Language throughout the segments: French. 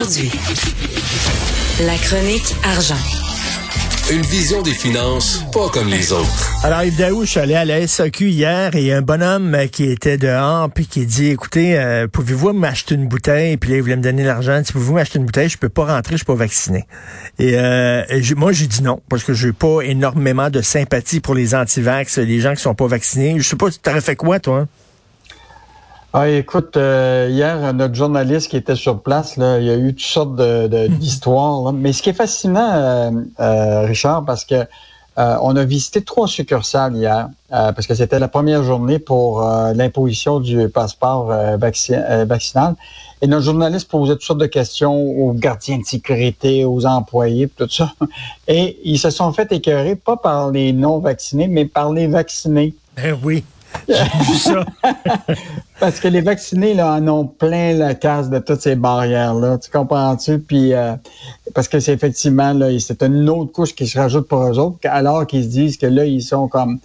Aujourd'hui, la chronique argent. Une vision des finances pas comme les autres. Alors, Yves Daou, je suis allé à la SAQ hier et un bonhomme qui était dehors puis qui dit, écoutez, euh, pouvez-vous m'acheter une bouteille? Puis là, il voulait me donner l'argent. Si pouvez-vous m'acheter une bouteille? Je peux pas rentrer, je suis pas vacciné. Et, euh, moi, j'ai dit non parce que j'ai pas énormément de sympathie pour les anti-vax, les gens qui sont pas vaccinés. Je sais pas, tu t'aurais fait quoi, toi? Ah, écoute, euh, hier, notre journaliste qui était sur place, là, il y a eu toutes sortes de, d'histoires. Mais ce qui est fascinant, euh, euh, Richard, parce que on a visité trois succursales hier, parce que c'était la première journée pour l'imposition du passeport vaccinal. Et notre journaliste posait toutes sortes de questions aux gardiens de sécurité, aux employés, tout ça. Et ils se sont fait écœurer, pas par les non-vaccinés, mais par les vaccinés. Eh oui. Ça. Parce que les vaccinés là, en ont plein la casse de toutes ces barrières-là. Tu comprends-tu? Puis euh, parce que c'est effectivement là, c'est une autre couche qui se rajoute pour eux autres, alors qu'ils se disent que là, ils sont comme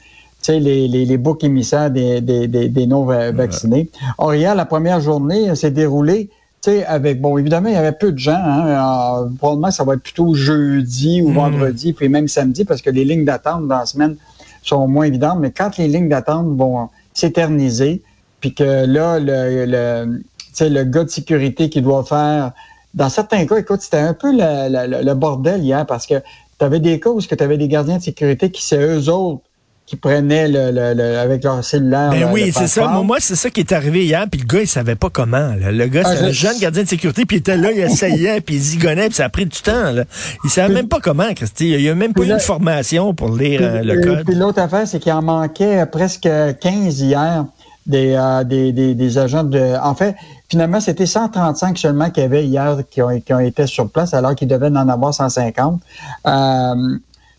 tu sais, les, les, les boucs émissaires des, des, des, non-vaccinés. Or, hier, la première journée s'est déroulée tu sais, avec, bon, évidemment, il y avait peu de gens. Hein, probablement, ça va être plutôt jeudi ou mm. vendredi, puis même samedi, parce que les lignes d'attente dans la semaine sont moins évidentes. Mais quand les lignes d'attente vont s'éterniser, puis que là, le, le, le gars de sécurité qui doit faire... Dans certains cas, écoute, c'était un peu le, bordel hier parce que tu avais des cas où tu avais des gardiens de sécurité qui, c'est eux autres qui prenaient le, le, avec leur cellulaire. Ben oui, c'est ça. Moi, c'est ça qui est arrivé hier, puis le gars, il savait pas comment. Le gars, c'est ah, un jeune gardien de sécurité, puis il était là, il essayait, puis il zigonnait, puis ça a pris du temps. Là. Il savait même pas comment, Christy. Il a même pas eu une formation pour lire euh, le code. Puis l'autre affaire, c'est qu'il en manquait presque 15 hier. Euh, des, des, des, agents de... En fait, finalement, c'était 135 seulement qu'il y avait hier qui ont, qui ont été sur place, alors qu'il devait en avoir 150. Euh,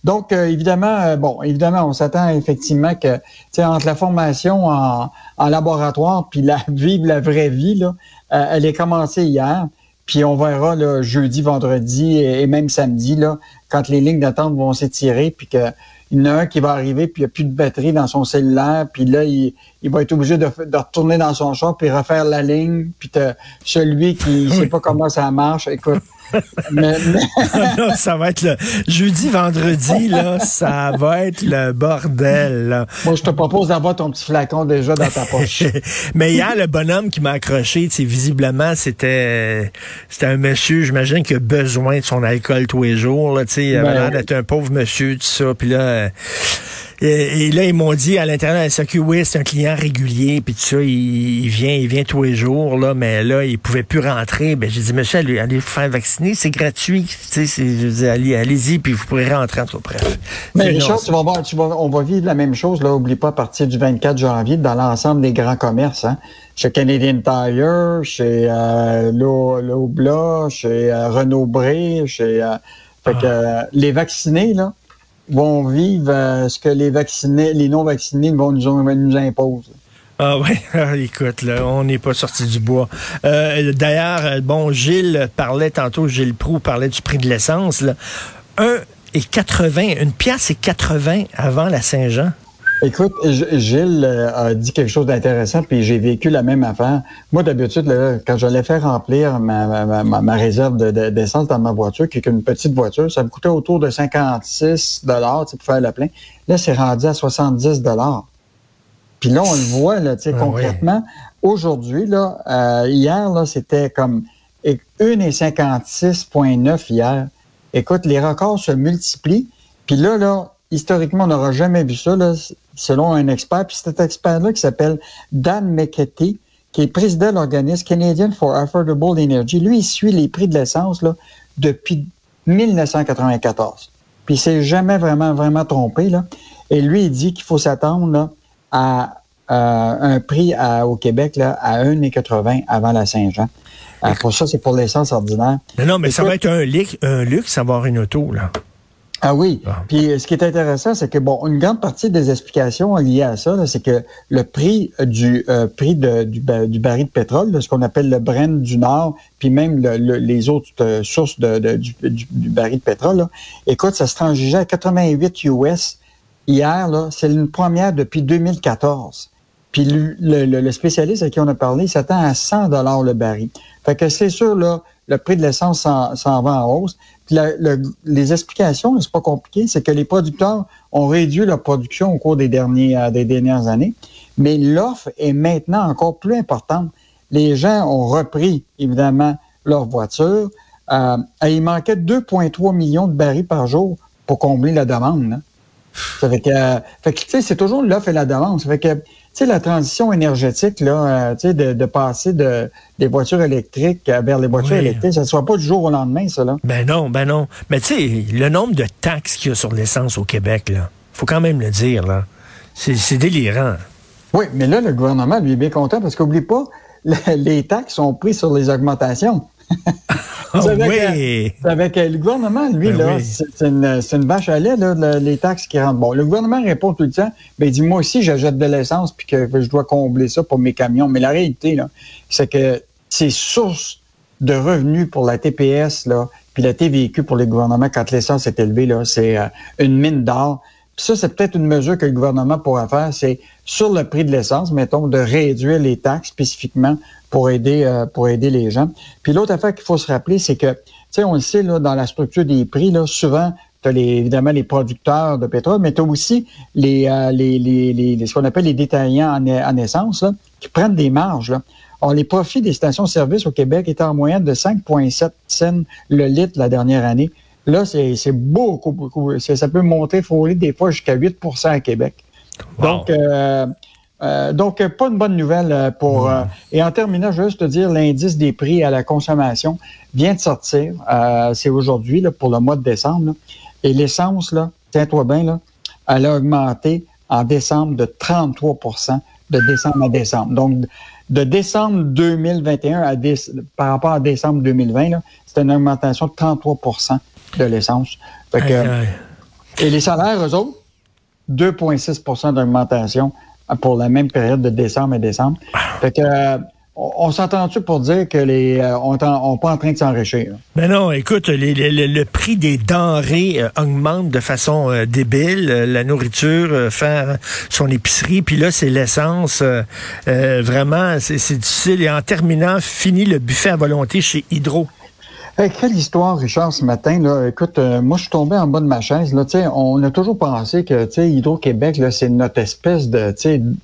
donc, euh, évidemment, euh, bon, évidemment, on s'attend effectivement que, tu sais, entre la formation en, en, laboratoire puis la vivre la vraie vie, là, euh, elle est commencée hier. Puis on verra là, jeudi, vendredi et, même samedi, là, quand les lignes d'attente vont s'étirer, puis que il y en a un qui va arriver, puis il n'y a plus de batterie dans son cellulaire, puis là, il, il va être obligé de, de, retourner dans son char, puis refaire la ligne, puis celui qui ne sait pas comment ça marche, écoute, mais, ça va être le jeudi, vendredi, là, ça va être le bordel. Moi, je te propose d'avoir ton petit flacon déjà dans ta poche. mais hier, le bonhomme qui m'a accroché, visiblement, c'était c'était un monsieur, j'imagine, qui a besoin de son alcool tous les jours. Là, il avait ben l'air d'être un pauvre monsieur, tout ça. Puis là, et, là, ils m'ont dit à l'intérieur de la SAQ, oui, c'est un client régulier, puis tout ça, il, vient, il vient tous les jours, là, mais là, il pouvait plus rentrer. Ben, j'ai dit, monsieur, allez, allez vous faire vacciner, c'est gratuit. Tu sais, allez, allez-y, puis vous pourrez rentrer en tout bref. Mais Richard, tu vas voir, tu vas, on va vivre la même chose, là, oublie pas, à partir du 24 janvier, dans l'ensemble des grands commerces, hein. Chez Canadian Tire, chez euh, Lobla, chez euh, Renault Bré, chez... Euh, fait que, ah. euh, les vaccinés, là, vont vivre euh, ce que les vaccinés, les non-vaccinés vont nous, nous imposer. Ah oui, ah, écoute, là, on n'est pas sorti du bois. Euh, d'ailleurs, euh, bon, Gilles parlait tantôt, Gilles Proux parlait du prix de l'essence. 1 et 80, une pièce et 80 avant la Saint-Jean. Écoute, Gilles euh, a dit quelque chose d'intéressant, puis j'ai vécu la même affaire. Moi, d'habitude, quand j'allais faire remplir ma, ma, ma réserve d'essence dans ma voiture, qui est une petite voiture, ça me coûtait autour de 56 dollars pour faire le plein. Là, c'est rendu à 70 dollars. Puis là, on le voit, là, tu sais, ah concrètement. Aujourd'hui, là, euh, hier, là, c'était comme 1,56,9 hier. Écoute, les records se multiplient. Puis là, là, historiquement, on n'aura jamais vu ça, là, selon un expert. Puis cet expert-là qui s'appelle Dan McKetty, qui est président de l'organisme Canadian for Affordable Energy. Lui, il suit les prix de l'essence là, depuis 1994. Puis il s'est jamais vraiment, vraiment trompé. Là. Et lui, il dit qu'il faut s'attendre à un prix au Québec là, à 1,80 avant la Saint-Jean. Euh, pour ça, c'est pour l'essence ordinaire. Non, non mais ça va être un luxe, un luxe avoir une auto, là. Ah oui. Ah. Puis euh, ce qui est intéressant, c'est que bon, une grande partie des explications liées à ça, c'est que le prix du euh, prix de, du, du, baril de pétrole, de ce qu'on appelle le Brent du Nord, puis même les autres euh, sources de, du, du, baril de pétrole, écoute, ça se transigeait à 88 US hier. Là, c'est une première depuis 2014. Puis le, le, spécialiste à qui on a parlé s'attend à 100 dollars le baril. Fait que c'est sûr là le prix de l'essence s'en va en hausse. Les explications, c'est pas compliqué, c'est que les producteurs ont réduit leur production au cours des, derniers, euh, des dernières années, mais l'offre est maintenant encore plus importante. Les gens ont repris, évidemment, leur voiture. Euh, il manquait 2,3 millions de barils par jour pour combler la demande. Hein. Ça fait que, euh, que c'est toujours l'offre et la demande. Ça fait que sais, la transition énergétique, là, euh, tu sais, de, de, passer de, des voitures électriques vers les voitures électriques, ça ne soit pas du jour au lendemain, ça, là. Ben non, ben non. Mais tu sais, le nombre de taxes qu'il y a sur l'essence au Québec, là, faut quand même le dire, là. C'est délirant. Oui, mais là, le gouvernement, lui, est bien content parce qu'oublie pas, les taxes sont prises sur les augmentations. Ah oui. avec le gouvernement, lui, ben là, c'est une, une, vache à lait, là, les taxes qui rentrent. Bon, le gouvernement répond tout le temps, ben, il dit, moi aussi, j'achète de l'essence puis que je dois combler ça pour mes camions. Mais la réalité, c'est que ces sources de revenus pour la TPS, là, puis la TVQ pour les gouvernements quand l'essence est élevée, là, c'est euh, une mine d'or. Puis ça, c'est peut-être une mesure que le gouvernement pourra faire, c'est sur le prix de l'essence, mettons, de réduire les taxes spécifiquement pour aider euh, pour aider les gens. Puis l'autre affaire qu'il faut se rappeler, c'est que, tu sais, on le sait, là, dans la structure des prix, là, souvent, tu as évidemment les producteurs de pétrole, mais tu as aussi les, euh, les, les, les, ce qu'on appelle les détaillants en, en essence, là, qui prennent des marges. Là. Les profits des stations-service au Québec étaient en moyenne de 5,7 cents le litre la dernière année. Là, c'est beaucoup, beaucoup. Ça peut monter, frôler des fois jusqu'à 8% à Québec. Donc, euh, euh, donc, pas une bonne nouvelle euh, pour. Euh, et en terminant, je veux juste te dire, l'indice des prix à la consommation vient de sortir. c'est aujourd'hui pour le mois de décembre. et l'essence, là, tiens-toi bien, là, elle a augmenté en décembre de 33% de décembre à décembre. Donc, de décembre 2021 à par rapport à décembre 2020, c'est une augmentation de 33 de l'essence. Et les salaires, eux autres, 2,6% d'augmentation pour la même période de décembre et décembre. Fait que, euh, on s'entend-tu pour dire que les euh, on n'est pas en train de s'enrichir? Ben non, écoute, le prix des denrées euh, augmente de façon débile. la nourriture, faire son épicerie, puis là, c'est l'essence. vraiment, c'est difficile. Et en terminant, fini le buffet à volonté chez Hydro quelle histoire, Richard, ce matin. Là. Écoute, euh, moi, je suis tombé en bas de ma chaise. Là. On a toujours pensé que Hydro-Québec, c'est notre espèce de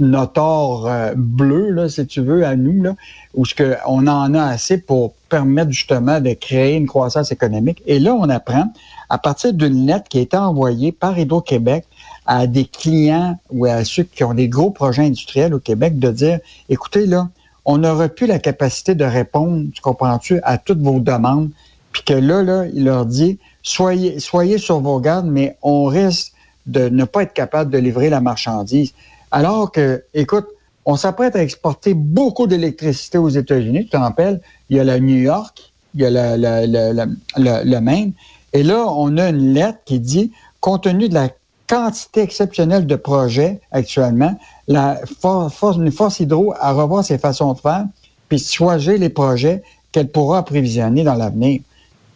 notor euh, bleu, là, si tu veux, à nous, là, où ce que on en a assez pour permettre justement de créer une croissance économique. Et là, on apprend, à partir d'une lettre qui a été envoyée par Hydro-Québec à des clients ou à ceux qui ont des gros projets industriels au Québec, de dire, écoutez, là, on n'aurait plus la capacité de répondre, tu comprends-tu, à toutes vos demandes. Puis que là, il leur dit, soyez, soyez sur vos gardes, mais on risque de ne pas être capable de livrer la marchandise. Alors que, écoute, on s'apprête à exporter beaucoup d'électricité aux États-Unis. Tu te rappelles, il y a la New York, il y a le, le, le, le Maine. Et là, on a une lettre qui dit, compte tenu de la quantité exceptionnelle de projets actuellement, la force, une force hydro à revoir ses façons de faire, puis choisir les projets qu'elle pourra approvisionner dans l'avenir.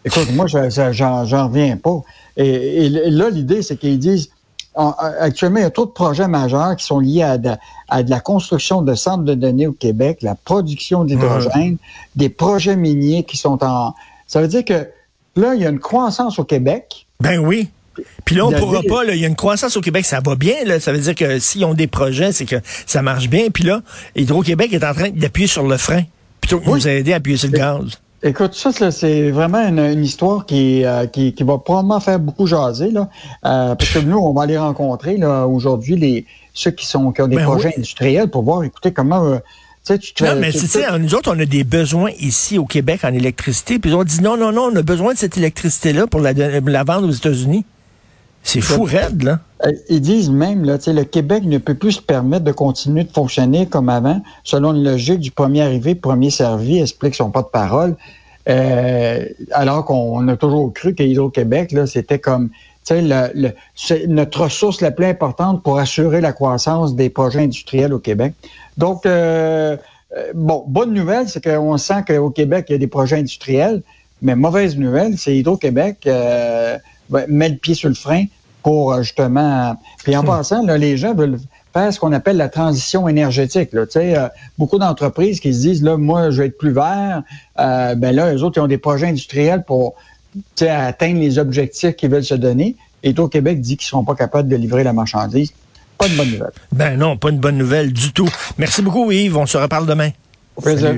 Écoute, moi, j'en reviens pas. Et, là, l'idée, c'est qu'ils disent, actuellement, il y a trop de projets majeurs qui sont liés à de, à de la construction de centres de données au Québec, la production d'hydrogène, des projets miniers qui sont en... Ça veut dire que là, il y a une croissance au Québec. Ben oui. Puis là, on pourra pas, il y a une croissance au Québec, ça va bien, là. Ça veut dire que s'ils ont des projets, c'est que ça marche bien. Puis là, Hydro-Québec est en train d'appuyer sur le frein, plutôt que nous aider à appuyer sur le gaz. Écoute, ça, c'est vraiment une, histoire euh, qui, qui, va probablement faire beaucoup jaser, là. Euh, parce que nous, on va aller rencontrer, là, aujourd'hui, les, ceux qui sont, qui ont des ben projets industriels pour voir, écoutez, comment, euh, non, mais tu sais, nous autres, on a des besoins ici au Québec en électricité, puis on dit non, non, non, on a besoin de cette électricité-là pour la, la vendre aux États-Unis. C'est fou raide, là. Euh, ils disent même, là, le Québec ne peut plus se permettre de continuer de fonctionner comme avant, selon une logique du premier arrivé, premier servi, explique son pas de parole. Euh, alors qu'on a toujours cru qu'Hydro-Québec, là, c'était comme le, le, notre ressource la plus importante pour assurer la croissance des projets industriels au Québec. Donc, euh, bon, bonne nouvelle, c'est qu'on sent qu'au Québec, il y a des projets industriels, mais mauvaise nouvelle, c'est Hydro-Québec met le pied sur le frein pour euh, justement. Puis en hmm. passant, là, les gens veulent faire ce qu'on appelle la transition énergétique. Là. Euh, beaucoup d'entreprises qui se disent, là, moi, je vais être plus vert. Euh, ben là, eux autres, ils ont des projets industriels pour atteindre les objectifs qu'ils veulent se donner. Et au Québec dit qu'ils ne seront pas capables de livrer la marchandise. Pas de bonne nouvelle. Ben non, pas une bonne nouvelle du tout. Merci beaucoup, Yves. On se reparle demain. Au plaisir.